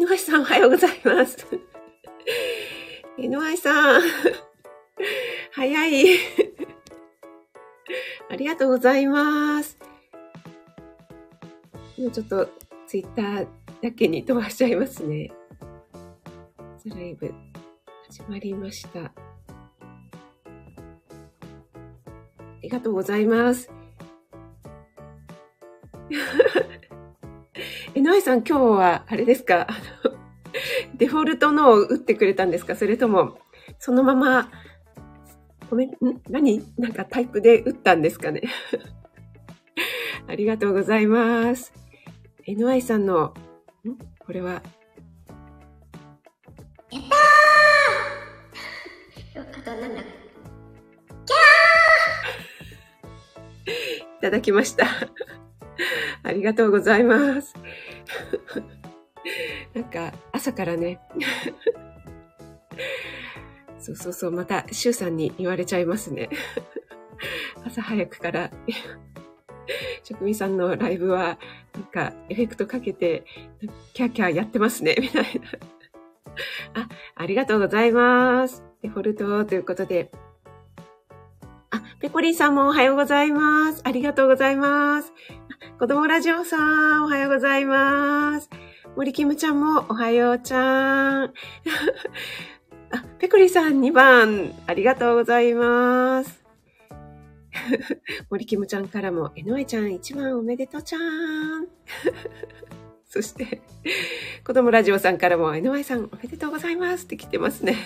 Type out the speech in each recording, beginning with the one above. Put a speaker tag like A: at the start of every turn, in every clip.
A: NY さんおはようございます。NY さん、早い。ありがとうございます。今ちょっとツイッターだけに飛ばしちゃいますね。ライブ始まりました。ありがとうございます。えのいさん、今日は、あれですか？あ、デフォルトのを打ってくれたんですか？それとも、そのまま、ごめん、ん？何？なんかタイプで打ったんですかね？ありがとうございます。NY さんの、ん？これは？や
B: ったーあとなんだキ
A: ャーいただきました。ありがとうございます。なんか、朝からね。そうそうそう、また、シュウさんに言われちゃいますね。朝早くから職人さんのライブは、なんか、エフェクトかけて、キャーキャーやってますね、みたいな。あ、ありがとうございます。デフォルトということで。あ、ペコリンさんもおはようございます。ありがとうございます。子供ラジオさん、おはようございます。森キムちゃんもおはようちゃん。あ、ペコリさん2番、ありがとうございます。森キムちゃんからも、えのえちゃん一番おめでとうちゃん。そして、子供ラジオさんからも、えのえさんおめでとうございますって来てますね。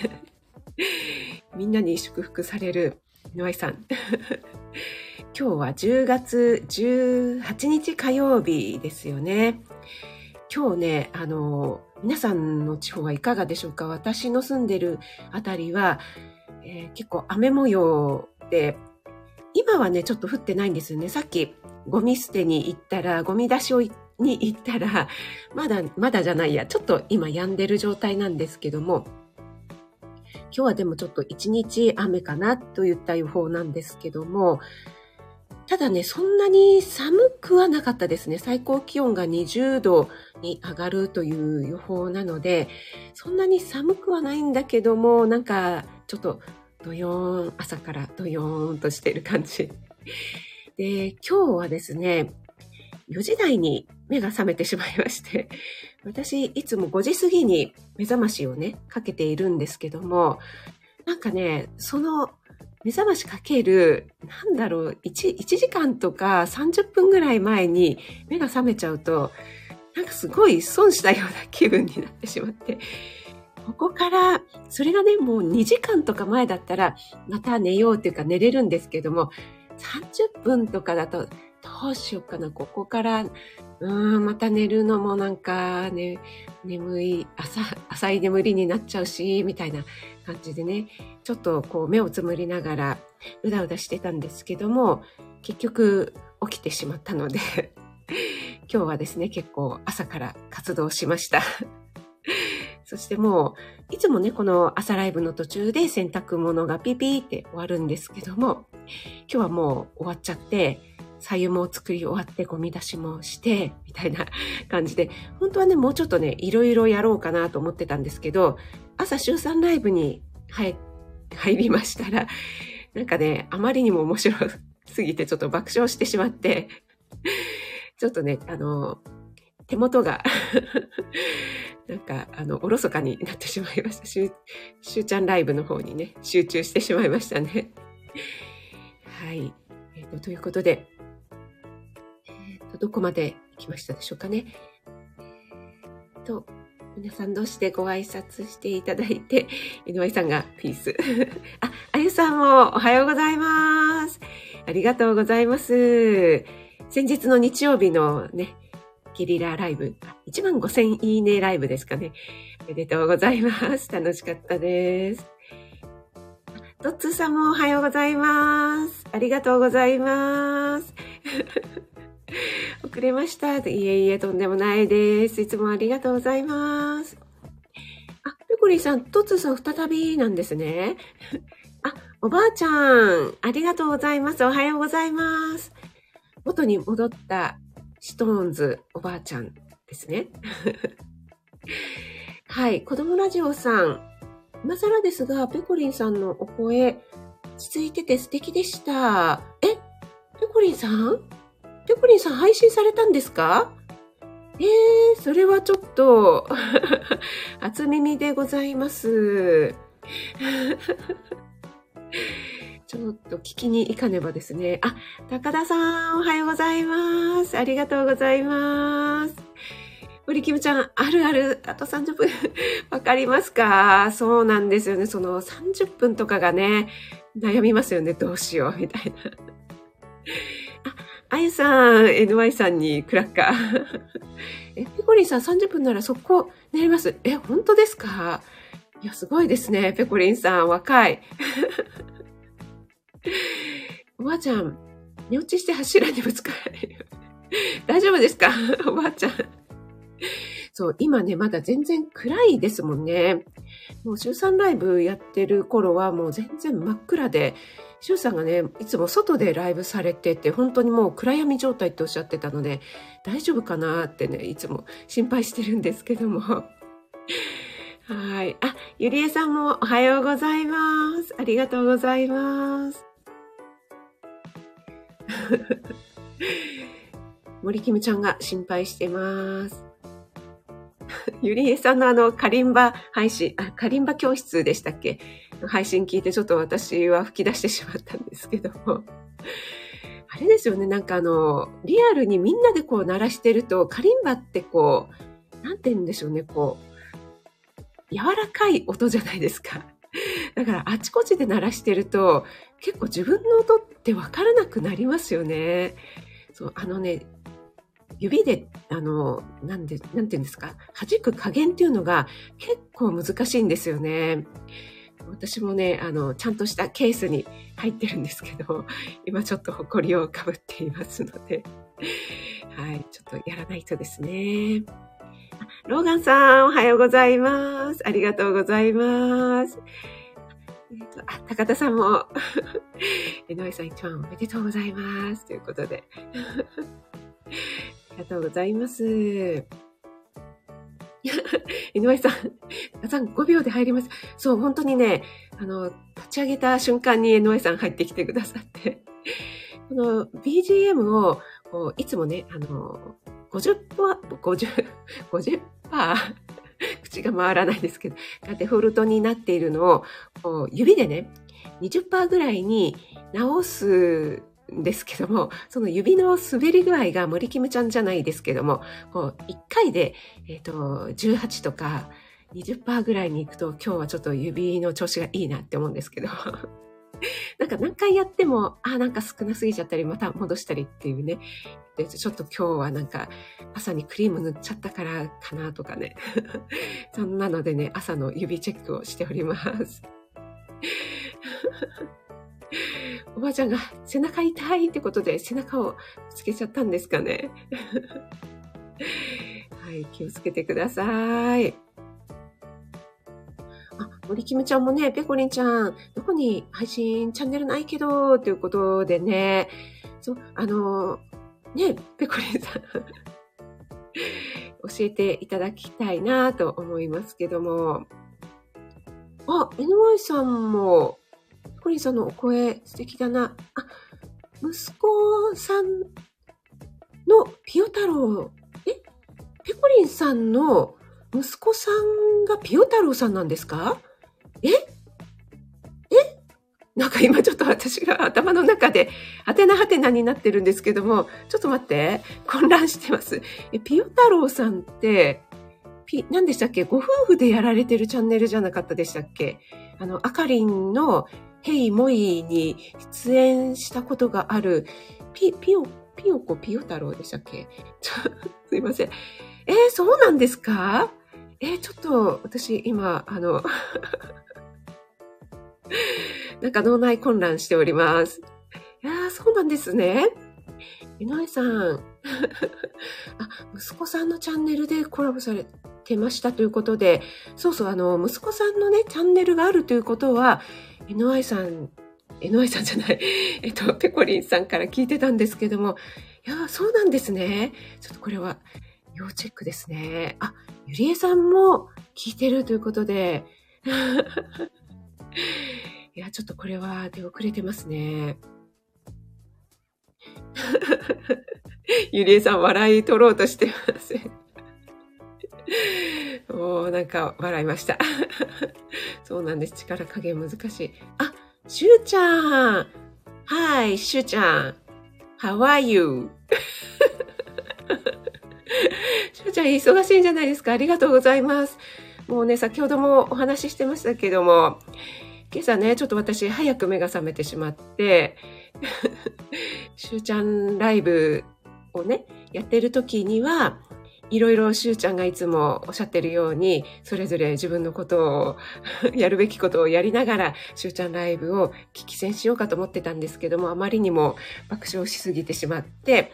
A: みんなに祝福される、えのえさん。今日は10月18日火曜日ですよね。今日ね、あの、皆さんの地方はいかがでしょうか？私の住んでるあたりは、えー、結構雨模様で、今はね、ちょっと降ってないんですよね。さっきゴミ捨てに行ったら、ゴミ出しをに行ったら、まだ、まだじゃないや、ちょっと今止んでる状態なんですけども、今日はでもちょっと一日雨かなといった予報なんですけども、ただね、そんなに寒くはなかったですね。最高気温が20度に上がるという予報なので、そんなに寒くはないんだけども、なんかちょっとドヨーン、朝からドヨーンとしてる感じ。で、今日はですね、4時台に目が覚めてしまいまして、私いつも5時過ぎに目覚ましをね、かけているんですけども、なんかね、その目覚ましかける、なんだろう1、1時間とか30分ぐらい前に目が覚めちゃうと、なんかすごい損したような気分になってしまって、ここから、それがね、もう2時間とか前だったら、また寝ようっていうか寝れるんですけども、30分とかだと、どうしようかな、ここから、うん、また寝るのもなんかね、眠い、朝、浅い眠りになっちゃうし、みたいな感じでね、ちょっとこう目をつむりながら、うだうだしてたんですけども、結局起きてしまったので 今日はですね、結構朝から活動しました。そしてもう、いつもね、この朝ライブの途中で洗濯物がピピーって終わるんですけども、今日はもう終わっちゃって、左右も作り終わってゴミ出しもして、みたいな感じで、本当はね、もうちょっとね、いろいろやろうかなと思ってたんですけど、朝週3ライブに入りましたら、なんかね、あまりにも面白すぎてちょっと爆笑してしまって、ちょっとね、あの、手元が なんか、あの、おろそかになってしまいました。しゅうちゃんライブの方にね、集中してしまいましたね。はい。えっ、ー、と、ということで、どこまで来ましたでしょうかね。と、皆さんどうしてご挨拶していただいて、井上さんがピース。あ、あゆさんもおはようございます。ありがとうございます。先日の日曜日のね、ゲリラライブ、1万5000いいねライブですかね。おめでとうございます。楽しかったです。トッツーさんもおはようございます。ありがとうございます。遅れました。いえいえ、とんでもないです。いつもありがとうございます。あ、ペコリさん、トツさん再びなんですね。あ、おばあちゃん、ありがとうございます。おはようございます。元に戻ったストーンズおばあちゃんですね。はい、子供ラジオさん。今更ですが、ペコリンさんのお声、落ち着いてて素敵でした。えペコリンさん？ペコリンさん配信されたんですか？えー、それはちょっと 初耳でございます。ちょっと聞きに行かねばですね。あ、高田さん、おはようございます。ありがとうございます。森キムちゃん、あるある、あと30分、わかりますか？そうなんですよね。その30分とかがね、悩みますよね。どうしよう、みたいな。あ、ゆさん、NY さんにクラッカー。え、ペコリンさん30分なら速攻寝れます。え、本当ですか？いや、すごいですね。ペコリンさん、若い。おばあちゃん、寝落ちして柱にぶつかれる。大丈夫ですか？おばあちゃん。そう、今ね、まだ全然暗いですもんね。もう週3ライブやってる頃はもう全然真っ暗で、周さんがね、いつも外でライブされてて、本当にもう暗闇状態っておっしゃってたので、大丈夫かなってね、いつも心配してるんですけども。はい。あ、ゆりえさんもおはようございます。ありがとうございます。森キムちゃんが心配してます。ゆりえさんのあの、カリンバ配信、あ、カリンバ教室でしたっけ？配信聞いてちょっと私は吹き出してしまったんですけども。あれですよね、なんかあの、リアルにみんなでこう鳴らしてると、カリンバってこう、なんて言うんでしょうね、こう、柔らかい音じゃないですか。だからあちこちで鳴らしてると、結構自分の音ってわからなくなりますよね。そう、あのね、指で、あの、なんで、なんて言うんですか、弾く加減っていうのが結構難しいんですよね。私もね、あの、ちゃんとしたケースに入ってるんですけど、今ちょっと埃をかぶっていますので、はい、ちょっとやらないとですね。ローガンさん、おはようございます。ありがとうございます。えーと、あ、高田さんも、井上さん一番おめでとうございます。ということで。ありがとうございます。井上さん、皆さん5秒で入ります。そう、本当にね、あの、立ち上げた瞬間に井上さん入ってきてくださって、この BGM を、こういつもね、あの、50%、50、50%口が回らないですけど、がデフォルトになっているのを、こう指でね、20%ぐらいに直すですけども、その指の滑り具合が森キムちゃんじゃないですけども、こう、1回で、えっ、ー、と、18とか20%ぐらいに行くと、今日はちょっと指の調子がいいなって思うんですけど、なんか何回やっても、あ、なんか少なすぎちゃったり、また戻したりっていうね。で、ちょっと今日はなんか朝にクリーム塗っちゃったからかなとかね。そんなのでね、朝の指チェックをしております。おばあちゃんが背中痛いってことで背中をつけちゃったんですかね。はい、気をつけてください。あ、森キムちゃんもね、ペコリンちゃん、どこに配信チャンネルないけど、ということでね、そう、あの、ね、ペコリンさん 教えていただきたいなと思いますけども。あ、NY さんもコリンさんのお声素敵だな。あ、息子さんのピヨ太郎。え？ペコリンさんの息子さんがピヨ太郎さんなんですか？え？え？なんか今ちょっと私が頭の中で、はてなはてなになってるんですけども、ちょっと待って、混乱してます。え、ピヨ太郎さんって、ピ、何でしたっけ？ご夫婦でやられてるチャンネルじゃなかったでしたっけ？あの、あかりんのヘイモイに出演したことがある、ピ、ピオ、ピオコピヨ太郎でしたっけ？すいません。えー、そうなんですか？えー、ちょっと、私、今、あの なんか脳内混乱しております。いや、そうなんですね。井上さん。あ、息子さんのチャンネルでコラボされてましたということで、そうそう、あの、息子さんのね、チャンネルがあるということは、NY さん、NY さんじゃない、えっと、ペコリンさんから聞いてたんですけども、いや、そうなんですね。ちょっとこれは、要チェックですね。あ、ゆりえさんも聞いてるということで。いや、ちょっとこれは出遅れてますね。ゆりえさん笑い取ろうとしてません。おー、なんか笑いました。そうなんです。力加減難しい。あ、しゅうちゃん。はい、しゅうちゃん。How are you? しゅうちゃん忙しいんじゃないですか？ありがとうございます。もうね、先ほどもお話ししてましたけども、今朝ね、ちょっと私早く目が覚めてしまって、しゅうちゃんライブをね、やってる時には、いろいろしゅうちゃんがいつもおっしゃってるように、それぞれ自分のことを、やるべきことをやりながら、しゅうちゃんライブを聞き戦しようかと思ってたんですけども、あまりにも爆笑しすぎてしまって、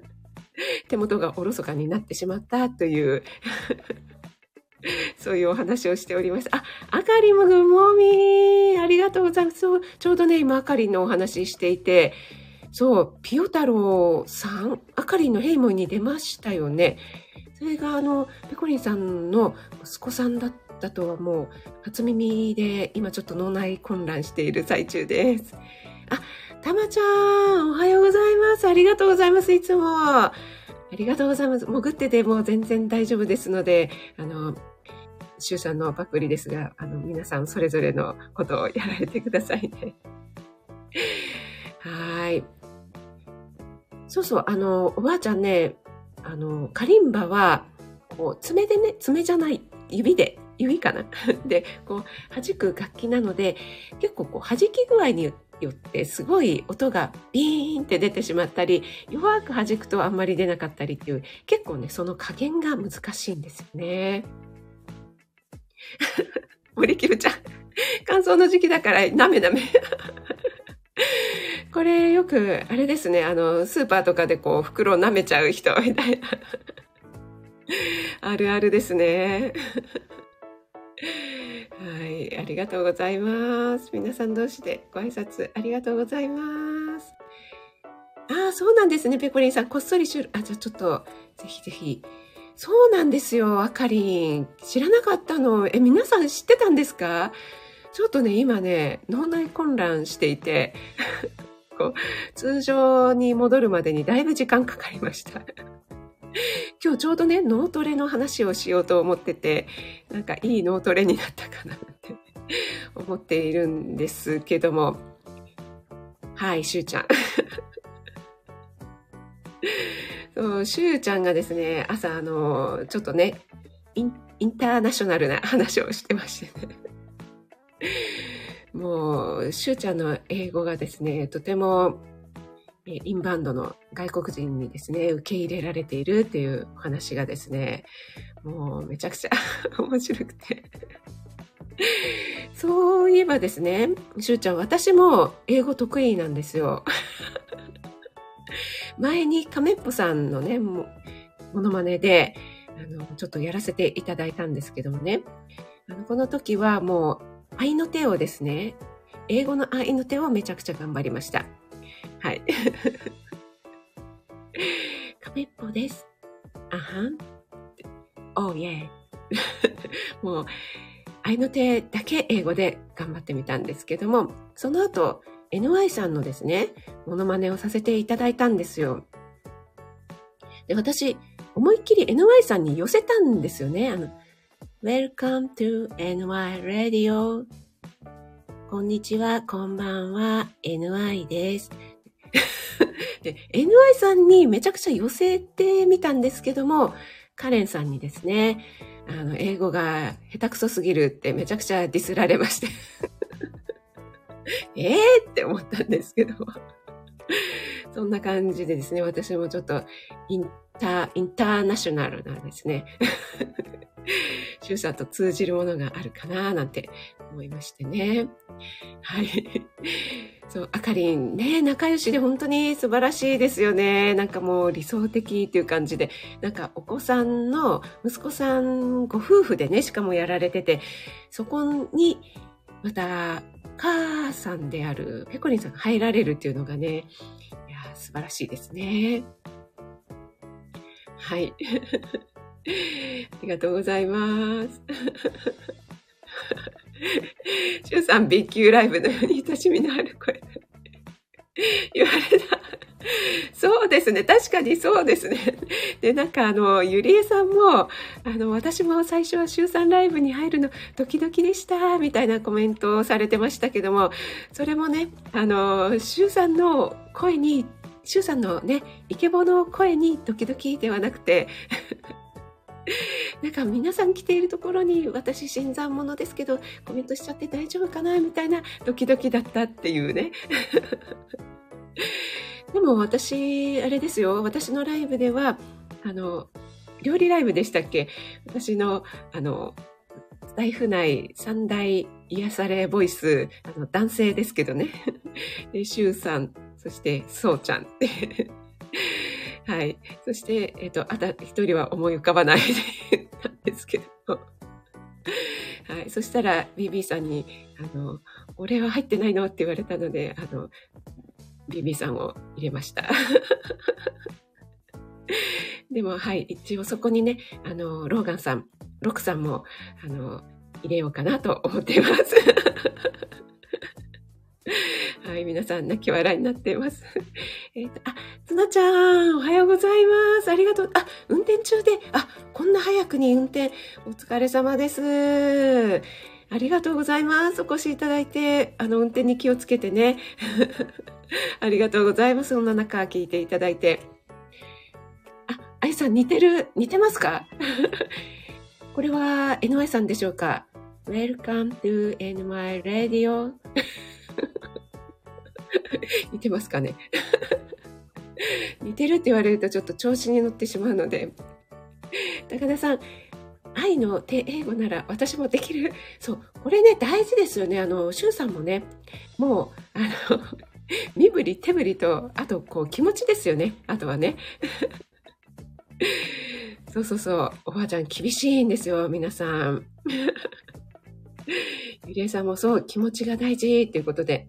A: 手元がおろそかになってしまったという そういうお話をしております。あ、あかりもぐもみありがとうございます。ちょうどね、今あかりのお話ししていて、そう、ピオ太郎さん、あかりんのヘイモンに出ましたよね。それがあの、ペコリンさんの息子さんだったとはもう初耳で今ちょっと脳内混乱している最中です。あ、たまちゃん、おはようございます。ありがとうございます、いつも。ありがとうございます。潜ってても全然大丈夫ですので、あの、シュウさんのパクリですが、あの、皆さんそれぞれのことをやられてくださいね。そうそう、あの、おばあちゃんね、あの、カリンバは、こう、爪でね、爪じゃない、指で、指かな？で、こう、弾く楽器なので、結構こう、弾き具合によってすごい音がビーンって出てしまったり、弱く弾くとあんまり出なかったりっていう、結構ね、その加減が難しいんですよね。森キムちゃん、乾燥の時期だからなめなめ。これよく、あれですね、あの、スーパーとかでこう、袋を舐めちゃう人みたいな。あるあるですね。はい、ありがとうございます。皆さん同士でご挨拶ありがとうございます。ああ、そうなんですね、ペコリンさん。こっそりしゅる。あ、じゃあちょっと、ぜひぜひ。そうなんですよ、あかりん。知らなかったの。え、皆さん知ってたんですか？ちょっとね、今ね、脳内混乱していて、こう、通常に戻るまでにだいぶ時間かかりました。今日ちょうどね、脳トレの話をしようと思ってて、なんかいい脳トレになったかなって 思っているんですけども、はい、しゅうちゃん。そう、しゅうちゃんがですね、朝、あの、ちょっとね、インインターナショナルな話をしてましてね。もう、しゅうちゃんの英語がですね、とても、インバウンドの外国人にですね、受け入れられているっていうお話がですね、もうめちゃくちゃ 面白くてそういえばですね、しゅうちゃん、私も英語得意なんですよ。前に亀っぽさんのね、ものまねで、あの、ちょっとやらせていただいたんですけどもね、あの、この時はもう、愛の手をですね、英語の愛の手をめちゃくちゃ頑張りました。はい。亀っぽです。あはん。おーイェ。もう、愛の手だけ英語で頑張ってみたんですけども、その後、NY さんのですね、モノマネをさせていただいたんですよ。で、私、思いっきり NY さんに寄せたんですよね。あの、Welcome to NY Radio. こんにちは、こんばんは、NY です。で、NY さんにめちゃくちゃ寄せてみたんですけども、カレンさんにですね、あの、英語が下手くそすぎるってめちゃくちゃディスられまして ええって思ったんですけどもそんな感じでですね、私もちょっとインター、インターナショナルなんですね、シューさんと通じるものがあるかななんて思いましてね。はい。そう、あかりんね、仲良しで本当に素晴らしいですよね。なんかもう理想的っていう感じで、なんかお子さんの息子さんご夫婦でね、しかもやられてて、そこにまた母さんであるペコリンさんが入られるっていうのがね、いや、素晴らしいですね。はい。ありがとうございます。シュウさん、B 級ライブのように親しみのある声。言われた。そうですね。確かにそうですね。で、なんかあの、ゆりえさんも、あの、私も最初は週3ライブに入るのドキドキでした、みたいなコメントをされてましたけども、それもね、あの、週3の声に、週3のね、イケボの声にドキドキではなくて、なんか皆さん来ているところに私新参者ですけどコメントしちゃって大丈夫かなみたいなドキドキだったっていうね。でも私、あれですよ。私のライブでは、あの、料理ライブでしたっけ？私の、あの、財布内三大癒されボイス、あの、男性ですけどね。で、シュウさん、そして、そうちゃんって。はい。そして、えっ、と、あと一人は思い浮かばないなんですけど。はい。そしたら、BB さんに、あの、俺は入ってないのって言われたので、あの、BB さんを入れました。でも、はい。一応そこにね、あの、ローガンさん、ロクさんも、あの、入れようかなと思っています。はい、皆さん泣き笑いになっています。えっと、あ、つなちゃん、おはようございます。ありがとう。あ、運転中で、あ、こんな早くに運転、お疲れ様です。ありがとうございます。お越しいただいて、あの、運転に気をつけてね。ありがとうございます。そんな中、聞いていただいて。あ、あゆさん似てる、似てますか？これは NY さんでしょうか ?Welcome to NY Radio 似てますかね？似てるって言われるとちょっと調子に乗ってしまうので。高田さん、愛の手英語なら私もできる？そう、これね、大事ですよね。あの、シュウさんもね、もう、あの、身振り手振りと、あと、こう、気持ちですよね。あとはね。そうそうそう。おばあちゃん厳しいんですよ、皆さん。ゆりえさんもそう、気持ちが大事っていうことで。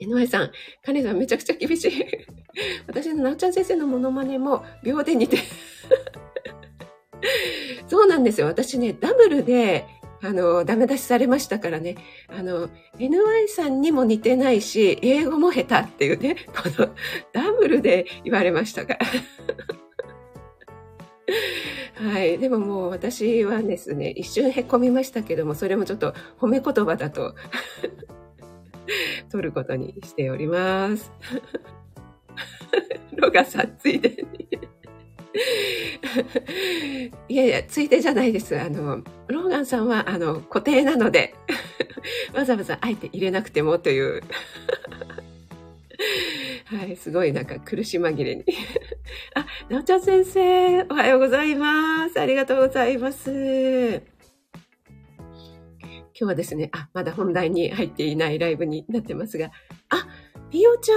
A: NY さん、カネさんめちゃくちゃ厳しい。私のなおちゃん先生のモノマネも秒で似て。そうなんですよ。私ね、ダブルで、あの、ダメ出しされましたからね。あの、NY さんにも似てないし、英語も下手っていうね、このダブルで言われましたから。はい。でももう私はですね、一瞬へこみましたけども、それもちょっと褒め言葉だと取ることにしております。ロガさん、ついでに。いやいや、ついでじゃないです。あの、ローガンさんは、あの、固定なので、わざわざあえて入れなくてもという。はい、すごいなんか苦し紛れに。あ、なおちゃん先生、おはようございます。ありがとうございます。今日はですね、あ、まだ本題に入っていないライブになってますが、あ、ピオちゃ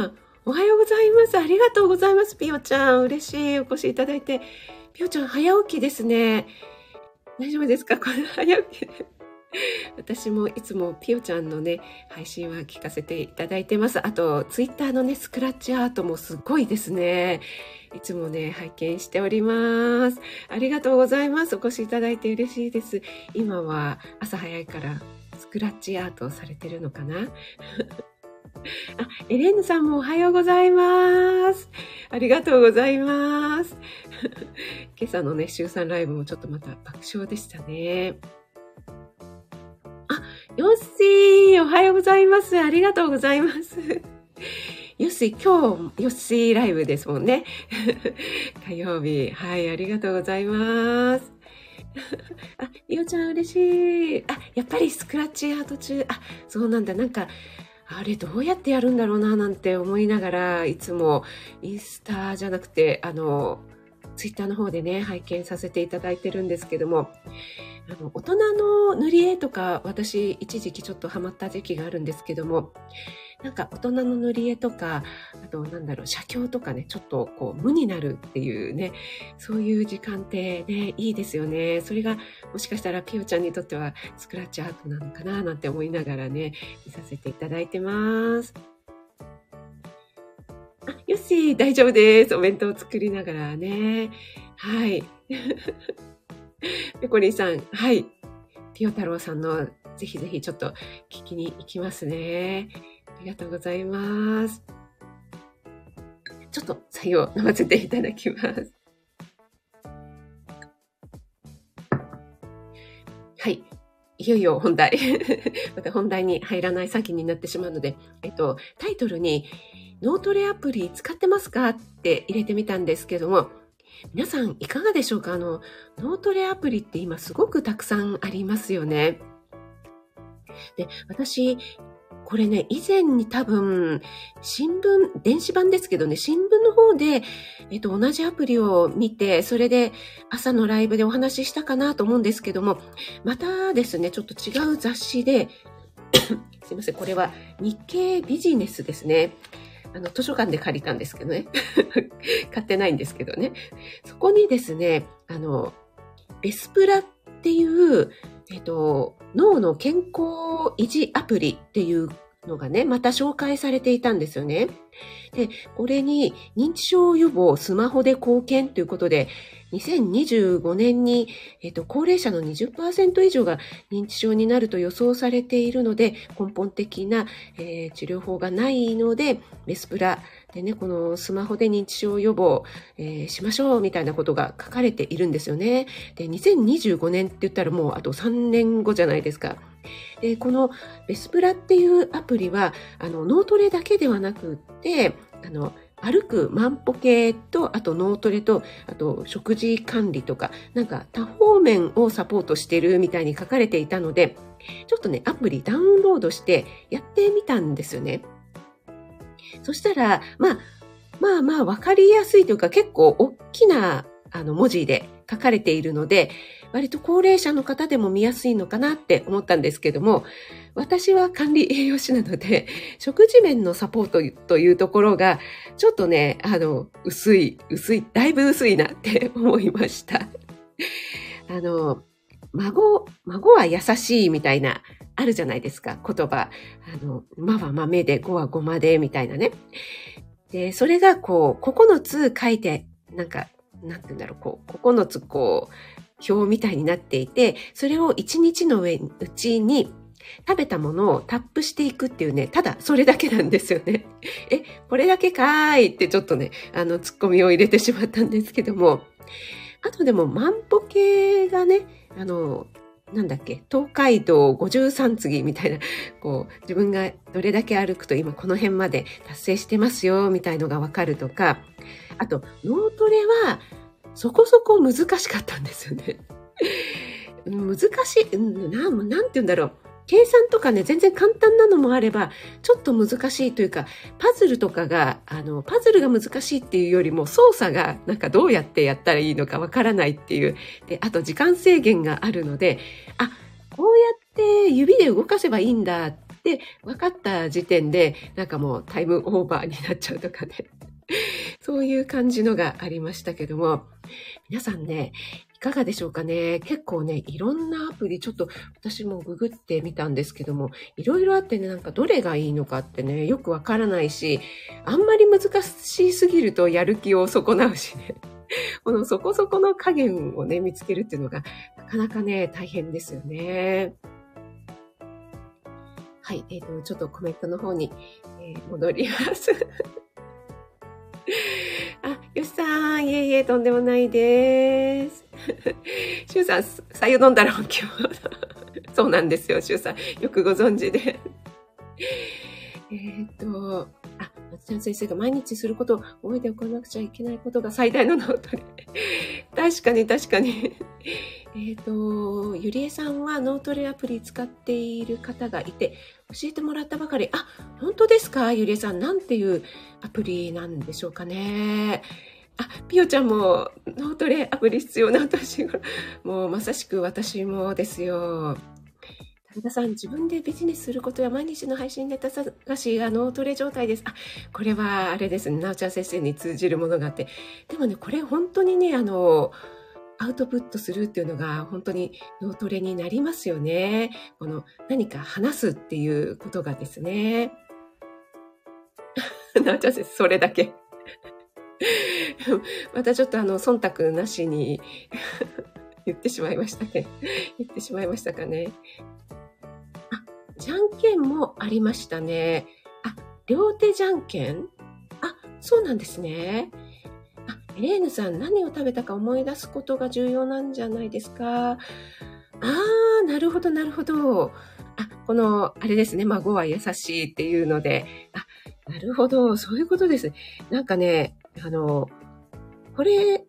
A: ん、おはようございます。ありがとうございます、ピオちゃん。嬉しい、お越しいただいて。ピオちゃん、早起きですね。大丈夫ですか？この早起き。私もいつもピオちゃんのね、配信は聞かせていただいてます。あと、ツイッターのね、スクラッチアートもすごいですね。いつもね、拝見しております。ありがとうございます。お越しいただいて嬉しいです。今は朝早いからスクラッチアートをされてるのかな？あ、エレーヌさんもおはようございます。ありがとうございます。今朝のね、週3ライブもちょっとまた爆笑でしたね。ヨッシー、おはようございます。ありがとうございます。ヨッシー、今日、ヨッシーライブですもんね。火曜日。はい、ありがとうございます。あ、リオちゃん嬉しい。あ、やっぱりスクラッチアート中。あ、そうなんだ。なんか、あれどうやってやるんだろうななんて思いながら、いつもインスタじゃなくて、あの、ツイッターの方でね、拝見させていただいてるんですけども、あの、大人の塗り絵とか、私一時期ちょっとハマった時期があるんですけども、なんか大人の塗り絵とか、あとなんだろう、写経とかね、ちょっとこう無になるっていうね、そういう時間ってね、いいですよね。それがもしかしたらピオちゃんにとってはスクラッチアートなのかななんて思いながらね、見させていただいてます。あ、よし、大丈夫です。お弁当を作りながらね。はい。ペコリンさん、はい。ピオ太郎さんの、ぜひぜひちょっと聞きに行きますね。ありがとうございます。ちょっと、採用飲ませていただきます。はい。いよいよ本題。また本題に入らない先になってしまうので、えっと、タイトルに、脳トレアプリ使ってますか？って入れてみたんですけども、皆さんいかがでしょうか？あの、脳トレアプリって今すごくたくさんありますよね。で、私、これね、以前に多分、新聞、電子版ですけどね、新聞の方で、えっと、同じアプリを見て、それで朝のライブでお話ししたかなと思うんですけども、またですね、ちょっと違う雑誌で、すいません、これは日経ビジネスですね。あの、図書館で借りたんですけどね。買ってないんですけどね。そこにですね、あの、ベスプラっていう、えっと、脳の健康維持アプリっていうのがね、また紹介されていたんですよね。で、これに認知症予防スマホで貢献ということで、2025年に、えっと、高齢者の20%以上が認知症になると予想されているので、根本的な、えー治療法がないので、ベスプラでね、このスマホで認知症予防、えーしましょうみたいなことが書かれているんですよね。で、2025年って言ったらもうあと3年後じゃないですか。で、このベスプラっていうアプリは、あの、脳トレだけではなくって、あの、歩く万歩計と、あと脳トレと、あと食事管理とか、なんか多方面をサポートしてるみたいに書かれていたので、ちょっとね、アプリダウンロードしてやってみたんですよね。そしたら、まあ、まあまあわかりやすいというか結構大きなあの文字で書かれているので、割と高齢者の方でも見やすいのかなって思ったんですけども、私は管理栄養士なので、食事面のサポートというところが、ちょっとね、あの、薄い、薄い、だいぶ薄いなって 思いました。あの、孫、孫は優しいみたいな、あるじゃないですか、言葉。あの、まは豆で、ごはごまで、みたいなね。で、それがこう、9つ書いて、なんか、なんて言うんだろう、こう、9つこう、表みたいになっていて、それを1日の上、うちに食べたものをタップしていくっていうね、ただそれだけなんですよね。え、これだけかーいってちょっとね、あの、ツッコミを入れてしまったんですけども、あとでも万歩計がね、あの、なんだっけ、東海道53次みたいな、こう、自分がどれだけ歩くと今この辺まで達成してますよ、みたいのがわかるとか、あと、脳トレは、そこそこ難しかったんですよね。難しい、なん、なんて言うんだろう。計算とかね、全然簡単なのもあれば、ちょっと難しいというか、パズルとかが、あの、パズルが難しいっていうよりも、操作がなんかどうやってやったらいいのかわからないっていう。で、あと時間制限があるので、あ、こうやって指で動かせばいいんだって分かった時点で、なんかもうタイムオーバーになっちゃうとかね。そういう感じのがありましたけども、皆さんね、いかがでしょうかね結構ね、いろんなアプリ、ちょっと私もググってみたんですけども、いろいろあってね、なんかどれがいいのかってね、よくわからないし、あんまり難しすぎるとやる気を損なうしね。このそこそこの加減をね、見つけるっていうのが、なかなかね、大変ですよね。はい、えっ、と、ちょっとコメントの方に、えー戻ります。さん、いえいえ、とんでもないです。シュウさん、さゆ飲んだら今日。そうなんですよ、シュウさん。よくご存知で。えっと、あ、松ちゃん先生が毎日することを覚えておかなくちゃいけないことが最大の脳トレ。確かに確かに。えっと、ゆりえさんは脳トレアプリ使っている方がいて、教えてもらったばかり。あ、本当ですかゆりえさん。なんていうアプリなんでしょうかね。ピオちゃんも脳トレアプリ必要な年頃。もうまさしく私もですよ。田中さん、自分でビジネスすることや毎日の配信ネタ探しが脳トレ状態です。あ、これはあれですね。なおちゃん先生に通じるものがあって。でもね、これ本当にね、あの、アウトプットするっていうのが本当に脳トレになりますよね。この何か話すっていうことがですね。なおちゃん先生、それだけ。またちょっとあの、忖度なしに 言ってしまいましたね。言ってしまいましたかね。あ、じゃんけんもありましたね。あ、両手じゃんけん？あ、そうなんですね。あ、エレーヌさん何を食べたか思い出すことが重要なんじゃないですか？あー、なるほど、なるほど。あ、この、あれですね、孫は優しいっていうので、あ、なるほど、そういうことです。なんかね、あの、これ、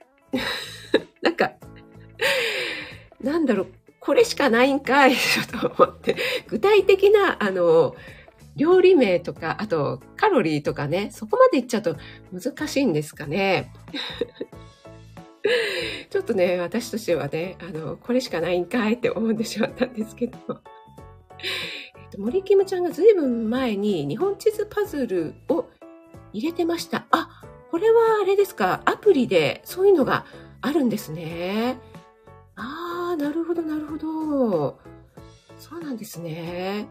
A: なんか、なんだろう、これしかないんかい、と思って、具体的な、あの、料理名とか、あとカロリーとかね、そこまでいっちゃうと難しいんですかね。ちょっとね、私としてはね、あの、これしかないんかいって思ってしまったんですけど。えっと、森キムちゃんがずいぶん前に日本地図パズルを入れてました。あ、これはあれですか、アプリでそういうのがあるんですね。ああ、なるほど、なるほど。そうなんですね。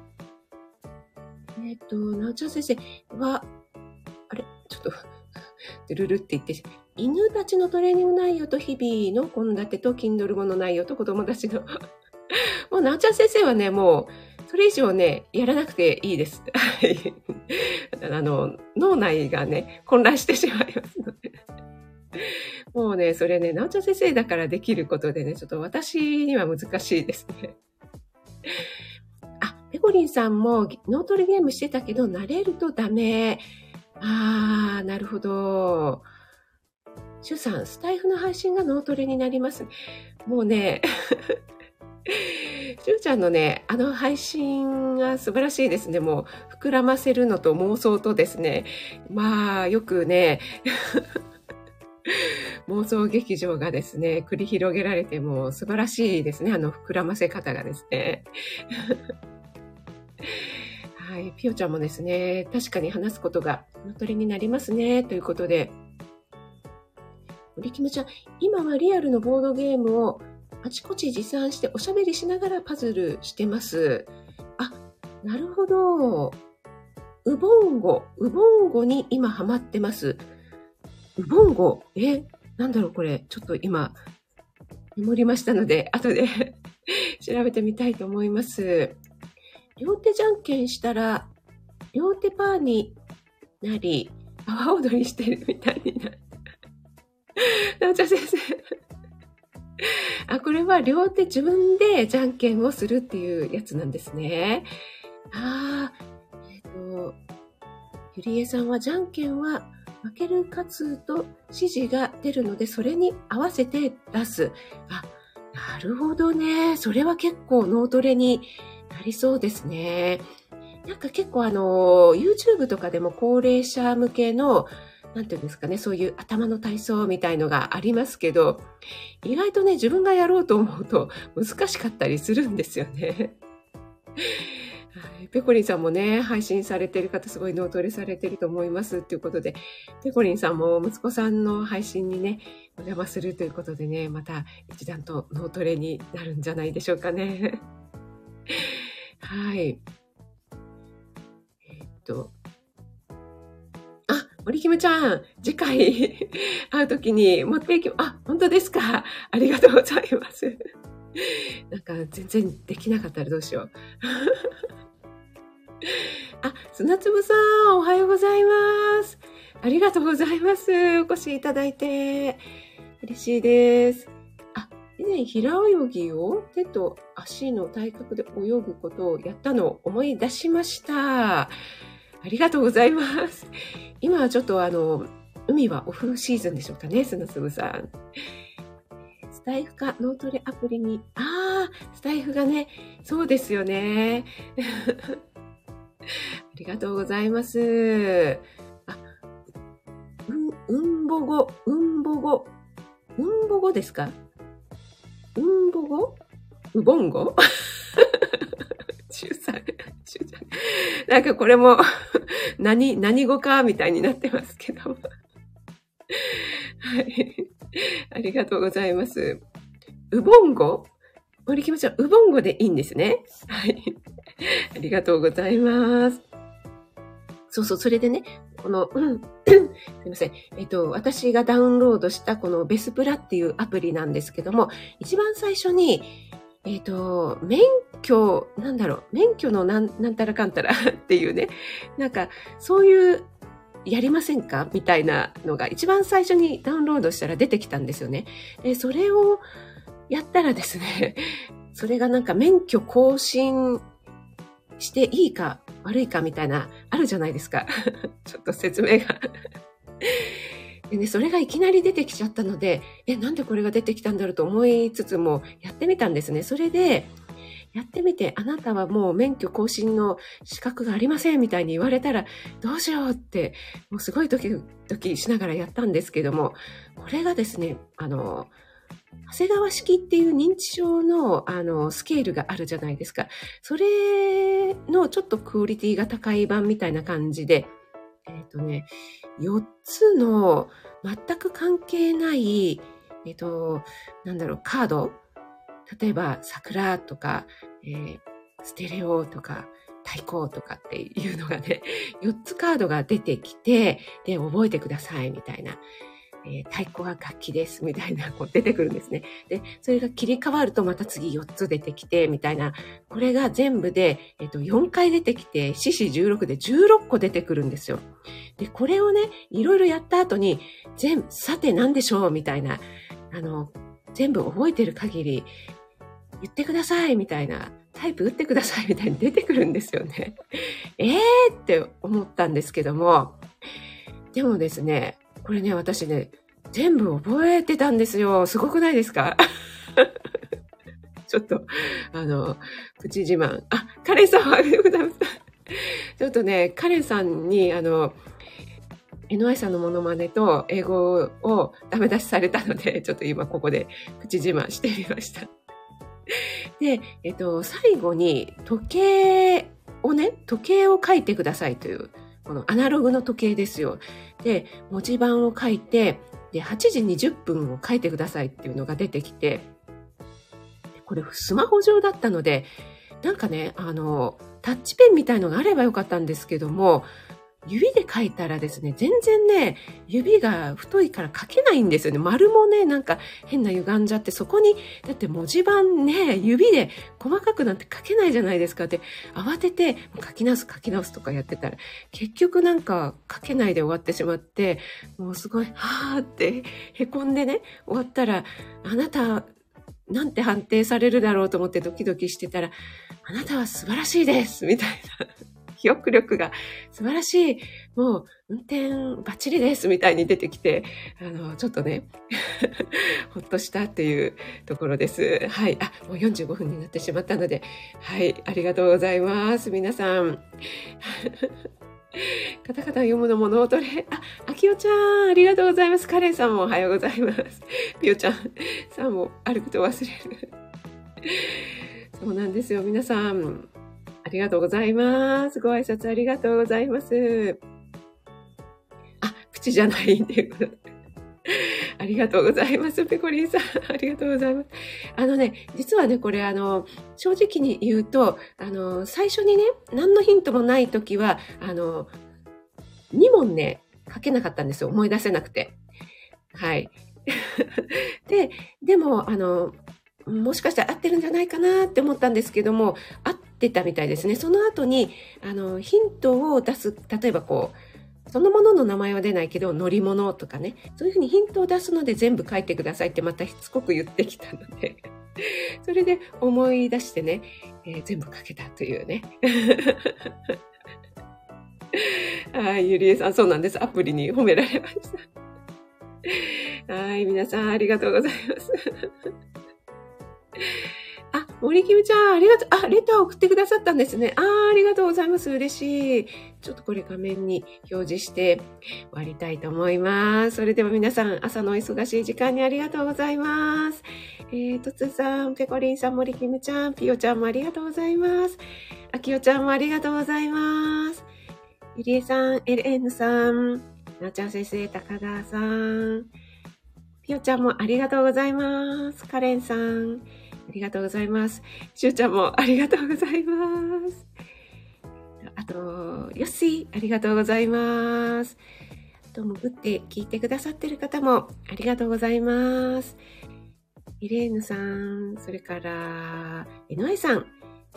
A: えっ、と、なおちゃん先生は、あれ？ちょっと、ドゥルルって言って、犬たちのトレーニング内容と日々の献立と Kindle 語の内容と子供たちのもうなおちゃん先生はね、もう、それ以上ね、やらなくていいです。はい。あの、脳内がね、混乱してしまいますので。もうね、それね、なおちゃん先生だからできることでね、ちょっと私には難しいですね。あ、ペコリンさんも脳トレゲームしてたけど、慣れるとダメ。あー、なるほど。シュさん、スタイフの配信が脳トレになります。もうね、しゅうちゃんのね、あの配信が素晴らしいですね。もう、膨らませるのと妄想とですね、まあ、よくね、妄想劇場がですね、繰り広げられても素晴らしいですね。あの膨らませ方がですね。はい。ピオちゃんもですね、確かに話すことがのとりになりますね。ということで。森キムちゃん、今はリアルのボードゲームをあちこち持参しておしゃべりしながらパズルしてます。あ、なるほど。ウボンゴ、ウボンゴに今ハマってます。ウボンゴ、え、なんだろうこれ。ちょっと今、メモりましたので、後で 調べてみたいと思います。両手じゃんけんしたら、両手パーになり、阿波踊りしてるみたいになった。なおちゃん先生あ、これは両手自分でじゃんけんをするっていうやつなんですね。ああ、えっ、ー、と、ゆりえさんはじゃんけんは負ける数と指示が出るので、それに合わせて出す。あ、なるほどね。それは結構脳トレになりそうですね。なんか結構あの、YouTube とかでも高齢者向けのなんていうんですかね、そういう頭の体操みたいのがありますけど、意外とね、自分がやろうと思うと難しかったりするんですよね。はい、ペコリンさんもね、配信されてる方すごい脳トレされてると思いますっていうことで、ペコリンさんも息子さんの配信にね、お邪魔するということでね、また一段と脳トレになるんじゃないでしょうかね。はい。えー、っと、森キムちゃん、次回 会うときに持っていき、あ、本当ですか？ありがとうございます。なんか全然できなかったらどうしよう。あ、砂粒さん、おはようございます。ありがとうございます。お越しいただいて。嬉しいです。あ、以前平泳ぎを手と足の体格で泳ぐことをやったのを思い出しました。ありがとうございます。今はちょっとあの、海はオフシーズンでしょうかね、砂粒さん。スタイフか脳トレアプリに、ああ、スタイフがね、そうですよね。ありがとうございます。あ、うん、うんぼご、うんぼご、うんぼごですか？うんぼご？うぼんご、なんかこれも 何、何語かみたいになってますけど。はい。ありがとうございます。ウボンゴ？森木ちゃん、ウボンゴでいいんですね。はい。ありがとうございます。そうそう、それでね、この、うん、すいません。えっと、私がダウンロードしたこのベスプラっていうアプリなんですけども、一番最初に、えっと、免許、なんだろう、免許のなんなんたらかんたらっていうね、なんか、そういう、やりませんかみたいなのが一番最初にダウンロードしたら出てきたんですよね。で、それをやったらですね、それがなんか免許更新していいか悪いかみたいな、あるじゃないですか。ちょっと説明が でね、それがいきなり出てきちゃったので、え、なんでこれが出てきたんだろうと思いつつも、やってみたんですね。それで、やってみて、あなたはもう免許更新の資格がありませんみたいに言われたら、どうしようって、もうすごいドキドキしながらやったんですけども、これがですね、あの、長谷川式っていう認知症のあのスケールがあるじゃないですか。それのちょっとクオリティが高い版みたいな感じで、えっ、ー、とね、4つの全く関係ない、えっ、ー、と、なんだろう、カード例えば、桜とか、えー、ステレオとか、太鼓とかっていうのがね、4つカードが出てきて、で、覚えてくださいみたいな。えー、太鼓は楽器です、みたいな、こう出てくるんですね。で、それが切り替わるとまた次4つ出てきて、みたいな、これが全部で、えっ、ー、と、4回出てきて、四四16で16個出てくるんですよ。で、これをね、いろいろやった後に、全、さて何でしょうみたいな、あの、全部覚えてる限り、言ってくださいみたいな、タイプ打ってくださいみたいに出てくるんですよね。えー？って思ったんですけども、でもですね、これね、私ね、全部覚えてたんですよ。すごくないですか？ちょっと、あの、プチ自慢。あ、カレンさん、ありがとうございます。ちょっとね、カレンさんに、あの、NY さんのモノマネと英語をダメ出しされたので、ちょっと今ここでプチ自慢してみました。で、えっと、最後に時計をね、時計を書いてくださいというこのアナログの時計ですよ。で、文字盤を書いて、で、8時20分を書いてくださいっていうのが出てきて、これスマホ上だったので、なんかね、あの、タッチペンみたいのがあればよかったんですけども、指で書いたらですね、全然ね、指が太いから書けないんですよね。丸もね、なんか変な歪んじゃって、そこに、だって文字盤ね、指で細かくなんて書けないじゃないですかって、慌てて書き直す書き直すとかやってたら、結局なんか書けないで終わってしまって、もうすごい、はーって凹んでね、終わったら、あなた、なんて判定されるだろうと思ってドキドキしてたら、あなたは素晴らしいですみたいな。記憶力が素晴らしい。もう、運転バッチリですみたいに出てきて、あの、ちょっとね、ほっとしたっていうところです。はい。あ、もう45分になってしまったので、はい。ありがとうございます。皆さん。カタカタ読むのも脳トレ。あ、あきおちゃん、ありがとうございます。カレンさんもおはようございます。ピオちゃんさんも歩くと忘れる。そうなんですよ。皆さん、ありがとうございます。ご挨拶ありがとうございます。あ、プチじゃないっていうことで。ありがとうございます。ペコリンさん。ありがとうございます。あのね、実はね、これあの、正直に言うと、あの、最初にね、何のヒントもないときは、あの、2問ね、書けなかったんですよ。思い出せなくて。はい。で、でも、あの、もしかしたら合ってるんじゃないかなって思ったんですけども、合ってたみたいですね。その後に、あの、ヒントを出す、例えばこう、そのものの名前は出ないけど、乗り物とかね、そういうふうにヒントを出すので全部書いてくださいってまたしつこく言ってきたので、それで思い出してね、えー、全部書けたというね。はい、ゆりえさん、そうなんです。アプリに褒められました。はい、皆さんありがとうございます。あ、森キムちゃん、ありがとう。あ、レター送ってくださったんですね。ああありがとうございます。嬉しい。ちょっとこれ画面に表示して終わりたいと思います。それでは皆さん、朝のお忙しい時間にありがとうございます。えー、とつさん、ペコリンさん、森キムちゃん、ピヨちゃんもありがとうございます。あきよちゃんもありがとうございます。ゆりえさん、エレンヌさん、なちゃん先生、高川さん、ピヨちゃんもありがとうございます。カレンさん、ありがとうございます。しゅうちゃんもありがとうございます。あと、よっしー、ありがとうございます。あと、潜って聞いてくださってる方も、ありがとうございます。イレーヌさん、それから、えのえさん、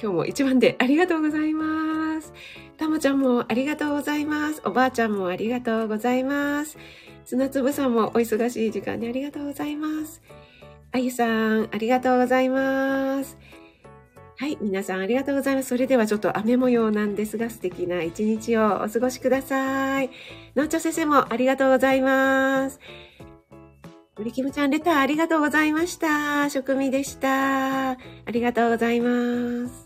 A: 今日も一番でありがとうございます。たまちゃんもありがとうございます。おばあちゃんもありがとうございます。砂粒さんもお忙しい時間にありがとうございます。あゆさん、ありがとうございます。はい、皆さんありがとうございます。それではちょっと雨模様なんですが、素敵な一日をお過ごしください。のんちょ先生もありがとうございます。森キムちゃん、レターありがとうございました。職味でした。ありがとうございます。